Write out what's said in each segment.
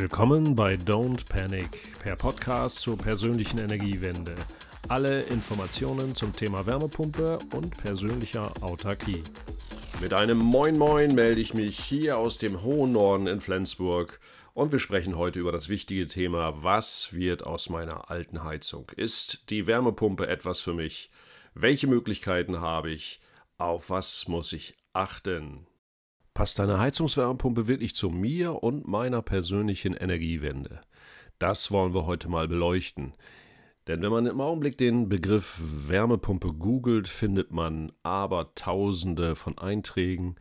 Willkommen bei Don't Panic, per Podcast zur persönlichen Energiewende. Alle Informationen zum Thema Wärmepumpe und persönlicher Autarkie. Mit einem Moin Moin melde ich mich hier aus dem hohen Norden in Flensburg und wir sprechen heute über das wichtige Thema, was wird aus meiner alten Heizung? Ist die Wärmepumpe etwas für mich? Welche Möglichkeiten habe ich? Auf was muss ich achten? Passt deine Heizungswärmepumpe wirklich zu mir und meiner persönlichen Energiewende? Das wollen wir heute mal beleuchten. Denn wenn man im Augenblick den Begriff Wärmepumpe googelt, findet man aber tausende von Einträgen,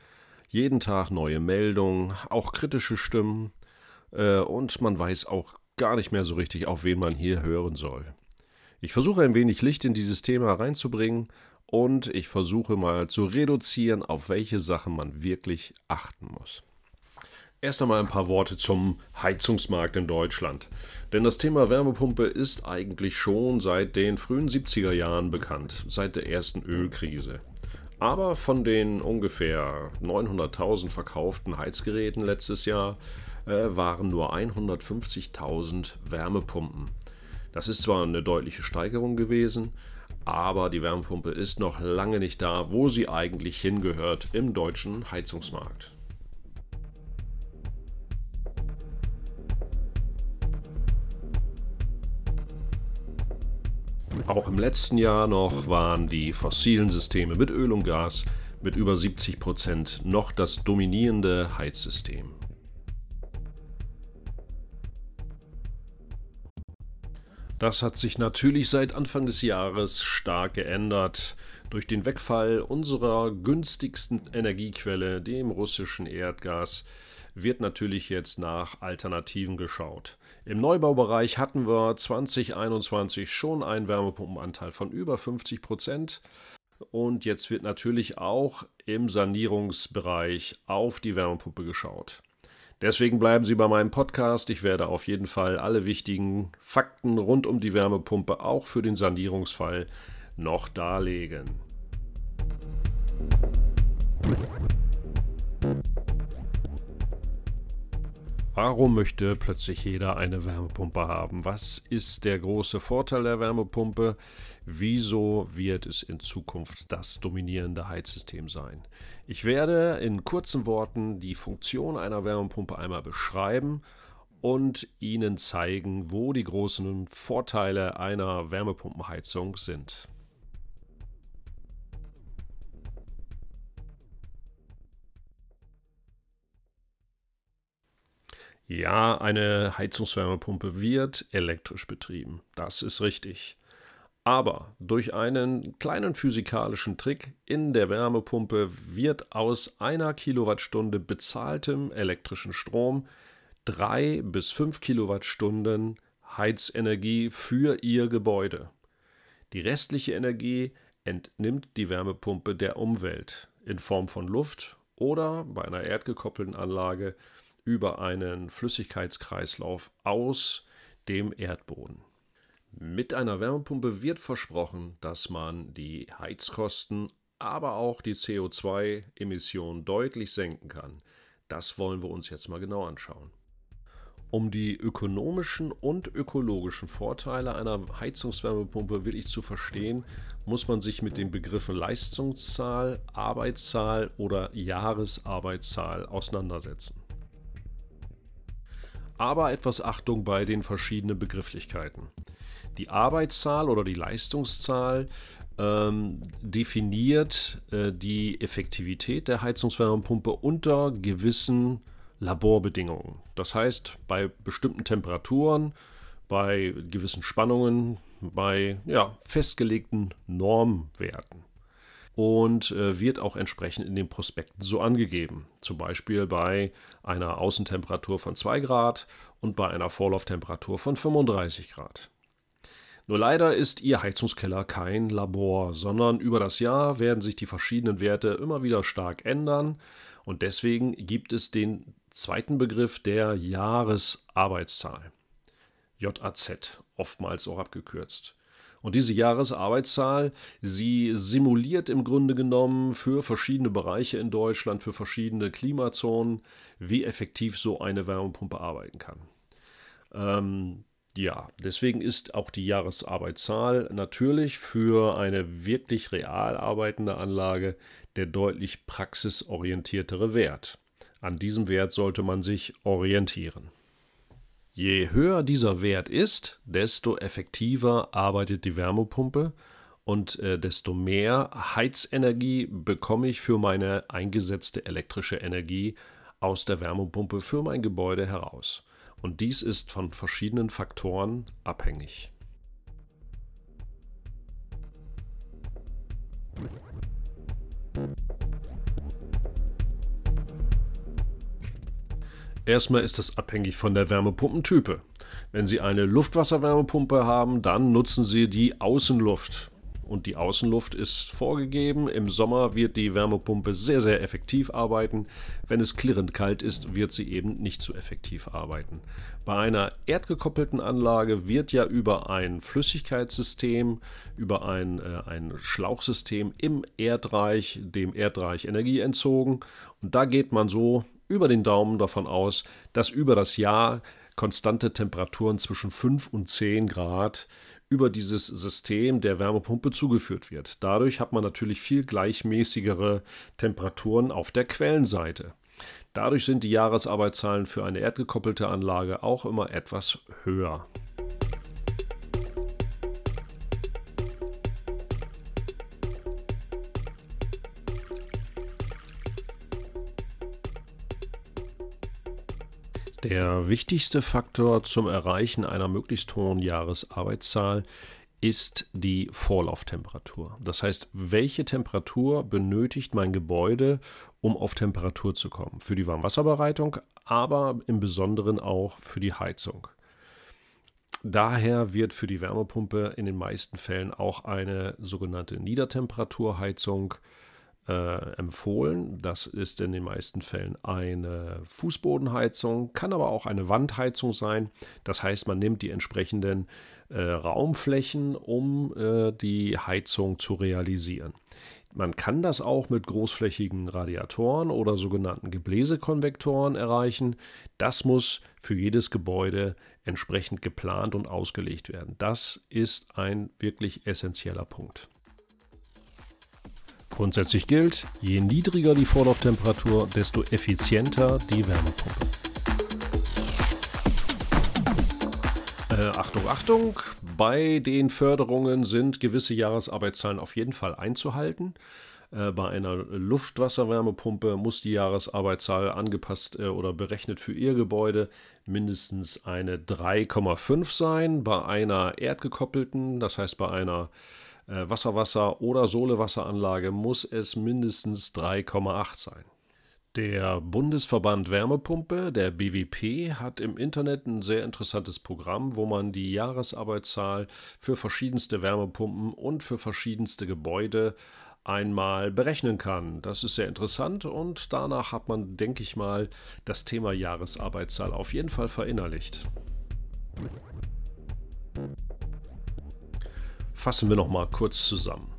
jeden Tag neue Meldungen, auch kritische Stimmen äh, und man weiß auch gar nicht mehr so richtig, auf wen man hier hören soll. Ich versuche ein wenig Licht in dieses Thema reinzubringen und ich versuche mal zu reduzieren, auf welche Sachen man wirklich achten muss. Erst einmal ein paar Worte zum Heizungsmarkt in Deutschland. Denn das Thema Wärmepumpe ist eigentlich schon seit den frühen 70er Jahren bekannt, seit der ersten Ölkrise. Aber von den ungefähr 900.000 verkauften Heizgeräten letztes Jahr äh, waren nur 150.000 Wärmepumpen. Das ist zwar eine deutliche Steigerung gewesen, aber die Wärmepumpe ist noch lange nicht da, wo sie eigentlich hingehört im deutschen Heizungsmarkt. Auch im letzten Jahr noch waren die fossilen Systeme mit Öl und Gas mit über 70 Prozent noch das dominierende Heizsystem. Das hat sich natürlich seit Anfang des Jahres stark geändert. Durch den Wegfall unserer günstigsten Energiequelle, dem russischen Erdgas, wird natürlich jetzt nach Alternativen geschaut. Im Neubaubereich hatten wir 2021 schon einen Wärmepumpenanteil von über 50 Prozent. Und jetzt wird natürlich auch im Sanierungsbereich auf die Wärmepumpe geschaut. Deswegen bleiben Sie bei meinem Podcast. Ich werde auf jeden Fall alle wichtigen Fakten rund um die Wärmepumpe auch für den Sanierungsfall noch darlegen. Warum möchte plötzlich jeder eine Wärmepumpe haben? Was ist der große Vorteil der Wärmepumpe? Wieso wird es in Zukunft das dominierende Heizsystem sein? Ich werde in kurzen Worten die Funktion einer Wärmepumpe einmal beschreiben und Ihnen zeigen, wo die großen Vorteile einer Wärmepumpenheizung sind. Ja, eine Heizungswärmepumpe wird elektrisch betrieben. Das ist richtig. Aber durch einen kleinen physikalischen Trick in der Wärmepumpe wird aus einer Kilowattstunde bezahltem elektrischen Strom drei bis fünf Kilowattstunden Heizenergie für Ihr Gebäude. Die restliche Energie entnimmt die Wärmepumpe der Umwelt in Form von Luft oder bei einer erdgekoppelten Anlage über einen Flüssigkeitskreislauf aus dem Erdboden. Mit einer Wärmepumpe wird versprochen, dass man die Heizkosten, aber auch die CO2-Emissionen deutlich senken kann. Das wollen wir uns jetzt mal genau anschauen. Um die ökonomischen und ökologischen Vorteile einer Heizungswärmepumpe wirklich zu verstehen, muss man sich mit den Begriffen Leistungszahl, Arbeitszahl oder Jahresarbeitszahl auseinandersetzen aber etwas Achtung bei den verschiedenen Begrifflichkeiten. Die Arbeitszahl oder die Leistungszahl ähm, definiert äh, die Effektivität der Heizungswärmepumpe unter gewissen Laborbedingungen. Das heißt, bei bestimmten Temperaturen, bei gewissen Spannungen, bei ja, festgelegten Normwerten und äh, wird auch entsprechend in den Prospekten so angegeben. Zum Beispiel bei einer Außentemperatur von 2 Grad und bei einer Vorlauftemperatur von 35 Grad. Nur leider ist Ihr Heizungskeller kein Labor, sondern über das Jahr werden sich die verschiedenen Werte immer wieder stark ändern und deswegen gibt es den zweiten Begriff der Jahresarbeitszahl. JAZ, oftmals auch abgekürzt. Und diese Jahresarbeitszahl, sie simuliert im Grunde genommen für verschiedene Bereiche in Deutschland, für verschiedene Klimazonen, wie effektiv so eine Wärmepumpe arbeiten kann. Ähm, ja, deswegen ist auch die Jahresarbeitszahl natürlich für eine wirklich real arbeitende Anlage der deutlich praxisorientiertere Wert. An diesem Wert sollte man sich orientieren. Je höher dieser Wert ist, desto effektiver arbeitet die Wärmepumpe und äh, desto mehr Heizenergie bekomme ich für meine eingesetzte elektrische Energie aus der Wärmepumpe für mein Gebäude heraus. Und dies ist von verschiedenen Faktoren abhängig. Erstmal ist das abhängig von der Wärmepumpentype. Wenn Sie eine Luftwasserwärmepumpe haben, dann nutzen Sie die Außenluft und die Außenluft ist vorgegeben. Im Sommer wird die Wärmepumpe sehr, sehr effektiv arbeiten. Wenn es klirrend kalt ist, wird sie eben nicht so effektiv arbeiten. Bei einer erdgekoppelten Anlage wird ja über ein Flüssigkeitssystem, über ein, äh, ein Schlauchsystem im Erdreich, dem Erdreich Energie entzogen. Und da geht man so über den Daumen davon aus, dass über das Jahr konstante Temperaturen zwischen 5 und 10 Grad über dieses System der Wärmepumpe zugeführt wird. Dadurch hat man natürlich viel gleichmäßigere Temperaturen auf der Quellenseite. Dadurch sind die Jahresarbeitszahlen für eine erdgekoppelte Anlage auch immer etwas höher. Der wichtigste Faktor zum Erreichen einer möglichst hohen Jahresarbeitszahl ist die Vorlauftemperatur. Das heißt, welche Temperatur benötigt mein Gebäude, um auf Temperatur zu kommen? Für die Warmwasserbereitung, aber im Besonderen auch für die Heizung. Daher wird für die Wärmepumpe in den meisten Fällen auch eine sogenannte Niedertemperaturheizung äh, äh, empfohlen. Das ist in den meisten Fällen eine Fußbodenheizung, kann aber auch eine Wandheizung sein. Das heißt, man nimmt die entsprechenden äh, Raumflächen, um äh, die Heizung zu realisieren. Man kann das auch mit großflächigen Radiatoren oder sogenannten Gebläsekonvektoren erreichen. Das muss für jedes Gebäude entsprechend geplant und ausgelegt werden. Das ist ein wirklich essentieller Punkt. Grundsätzlich gilt, je niedriger die Vorlauftemperatur, desto effizienter die Wärmepumpe. Äh, Achtung, Achtung, bei den Förderungen sind gewisse Jahresarbeitszahlen auf jeden Fall einzuhalten. Äh, bei einer Luftwasserwärmepumpe muss die Jahresarbeitszahl angepasst äh, oder berechnet für Ihr Gebäude mindestens eine 3,5 sein. Bei einer erdgekoppelten, das heißt bei einer äh, Wasserwasser- oder Sohlewasseranlage muss es mindestens 3,8 sein. Der Bundesverband Wärmepumpe, der BWP, hat im Internet ein sehr interessantes Programm, wo man die Jahresarbeitszahl für verschiedenste Wärmepumpen und für verschiedenste Gebäude einmal berechnen kann. Das ist sehr interessant und danach hat man, denke ich mal, das Thema Jahresarbeitszahl auf jeden Fall verinnerlicht. Fassen wir noch mal kurz zusammen.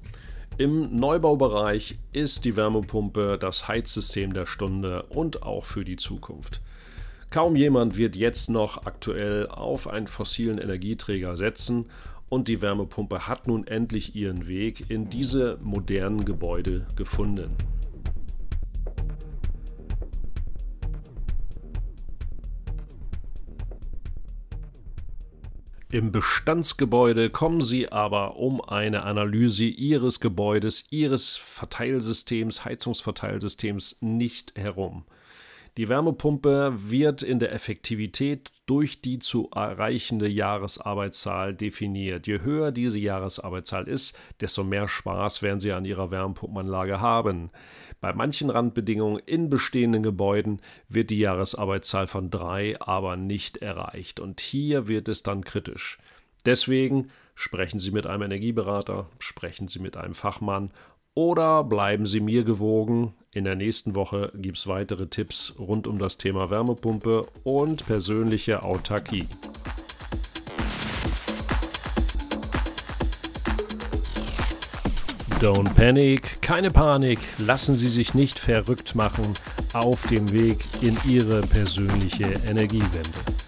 Im Neubaubereich ist die Wärmepumpe das Heizsystem der Stunde und auch für die Zukunft. Kaum jemand wird jetzt noch aktuell auf einen fossilen Energieträger setzen und die Wärmepumpe hat nun endlich ihren Weg in diese modernen Gebäude gefunden. Im Bestandsgebäude kommen Sie aber um eine Analyse Ihres Gebäudes, Ihres Verteilsystems, Heizungsverteilsystems nicht herum. Die Wärmepumpe wird in der Effektivität durch die zu erreichende Jahresarbeitszahl definiert. Je höher diese Jahresarbeitszahl ist, desto mehr Spaß werden Sie an Ihrer Wärmepumpenanlage haben. Bei manchen Randbedingungen in bestehenden Gebäuden wird die Jahresarbeitszahl von drei aber nicht erreicht. Und hier wird es dann kritisch. Deswegen sprechen Sie mit einem Energieberater, sprechen Sie mit einem Fachmann oder bleiben Sie mir gewogen. In der nächsten Woche gibt es weitere Tipps rund um das Thema Wärmepumpe und persönliche Autarkie. Don't panic, keine Panik, lassen Sie sich nicht verrückt machen auf dem Weg in Ihre persönliche Energiewende.